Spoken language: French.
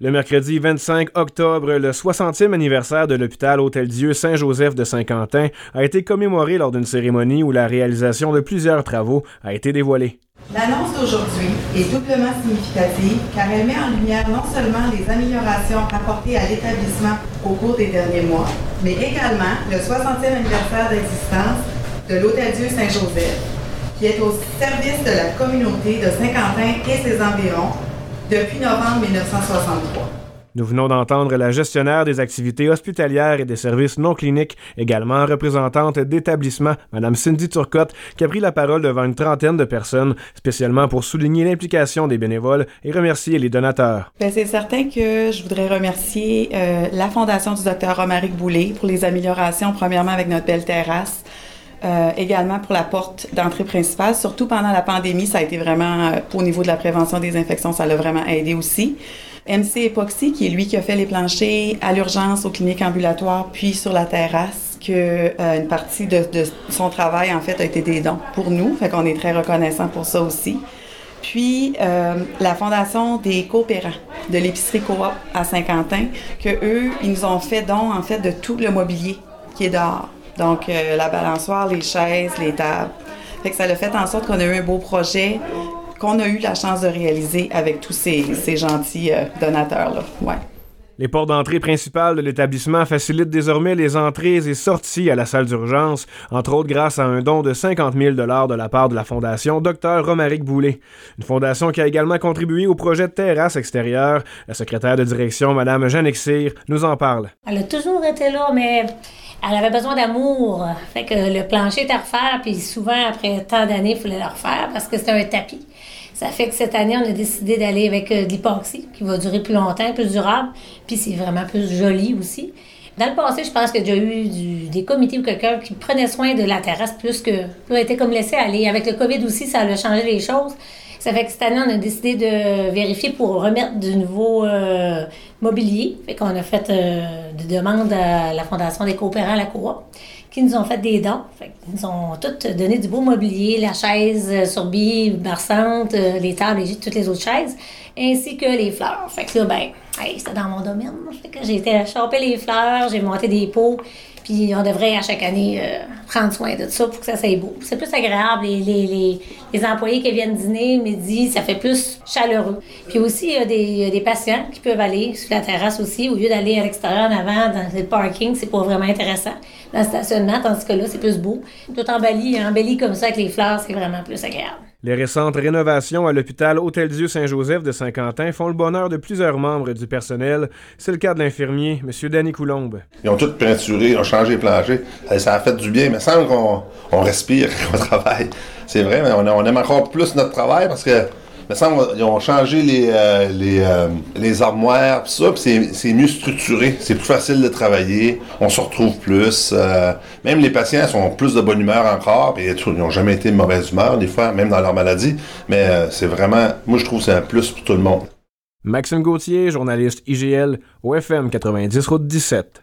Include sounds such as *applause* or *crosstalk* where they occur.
Le mercredi 25 octobre, le 60e anniversaire de l'hôpital Hôtel-Dieu Saint-Joseph de Saint-Quentin a été commémoré lors d'une cérémonie où la réalisation de plusieurs travaux a été dévoilée. L'annonce d'aujourd'hui est doublement significative car elle met en lumière non seulement les améliorations apportées à l'établissement au cours des derniers mois, mais également le 60e anniversaire d'existence de l'Hôtel-Dieu Saint-Joseph, qui est au service de la communauté de Saint-Quentin et ses environs depuis novembre 1963. Nous venons d'entendre la gestionnaire des activités hospitalières et des services non cliniques, également représentante d'établissement, Mme Cindy Turcotte, qui a pris la parole devant une trentaine de personnes, spécialement pour souligner l'implication des bénévoles et remercier les donateurs. Ben, c'est certain que je voudrais remercier euh, la Fondation du Dr Romaric Boulay pour les améliorations, premièrement avec notre belle terrasse. Euh, également pour la porte d'entrée principale. Surtout pendant la pandémie, ça a été vraiment, euh, au niveau de la prévention des infections, ça l'a vraiment aidé aussi. MC Epoxy, qui est lui qui a fait les planchers à l'urgence aux cliniques ambulatoires, puis sur la terrasse, que euh, une partie de, son travail, en fait, a été des dons pour nous. Fait qu'on est très reconnaissant pour ça aussi. Puis, euh, la Fondation des coopérants de l'épicerie Coop à Saint-Quentin, que eux, ils nous ont fait don, en fait, de tout le mobilier qui est dehors. Donc, euh, la balançoire, les chaises, les tables. Fait que ça a fait en sorte qu'on a eu un beau projet qu'on a eu la chance de réaliser avec tous ces, gentils euh, donateurs-là. Ouais. Les portes d'entrée principales de l'établissement facilitent désormais les entrées et sorties à la salle d'urgence, entre autres grâce à un don de 50 000 de la part de la fondation Dr Romaric Boulet. Une fondation qui a également contribué au projet de terrasse extérieure. La secrétaire de direction, Mme Jeanne Exir, nous en parle. Elle a toujours été là, mais elle avait beson d'amour. Fait que le plancher était à refaire, puis souvent, après tant d'années, il fallait le refaire parce que c'était un tapis. Ça fait que cette année, on a décidé d'aller avec euh, de l'hypoxie, qui va durer plus longtemps, plus durable, puis c'est vraiment plus joli aussi. Dans le passé, je pense qu'il y a eu des comités ou quelqu'un qui prenait soin de la terrasse plus que. Plus été comme laissé aller. Avec le COVID aussi, ça a changé les choses. Ça fait que cette année, on a décidé de vérifier pour remettre du nouveau euh, mobilier. Fait qu'on a fait euh, des demandes à la Fondation des coopérants, la coop, qui nous ont fait des dons. Qu'ils nous ont toutes donné du beau mobilier, la chaise euh, sur euh, les tables et toutes les autres chaises, ainsi que les fleurs. Fait que ben, hey, c'était dans mon domaine. Fait que j'ai été choper les fleurs, j'ai monté des pots. Puis on devrait à chaque année euh, prendre soin de ça pour que ça soit beau. C'est plus agréable. Les, les, les, les, employés qui viennent dîner midi, ça fait plus chaleureux. Puis aussi, il y a des, des patients qui peuvent aller sur la terrasse aussi, au lieu d'aller à l'extérieur en avant, dans le parking, c'est pas vraiment intéressant. Dans le stationnement, tandis que là, c'est plus beau. Tout embelli, embelli comme ça avec les fleurs, c'est vraiment plus agréable. Les récentes rénovations à l'hôpital Hôtel-Dieu Saint-Joseph de Saint-Quentin font le bonheur de plusieurs membres du personnel. C'est le cas de l'infirmier, M. Danny Coulombe. Ils ont tout peinturé, ont changé les planchers. Ça a fait du bien, mais semble qu'on on respire *laughs* on travaille. C'est vrai, mais on aime encore plus notre travail parce que me semble qu'ils ont changé les, euh, les, euh, les, armoires, pis ça, pis c'est mieux structuré. C'est plus facile de travailler. On se retrouve plus. Euh, même les patients sont plus de bonne humeur encore. Pis ils n'ont jamais été de mauvaise humeur, des fois, même dans leur maladie. Mais c'est vraiment, moi, je trouve que c'est un plus pour tout le monde. Maxime Gauthier, journaliste IGL, au FM 90 Route 17.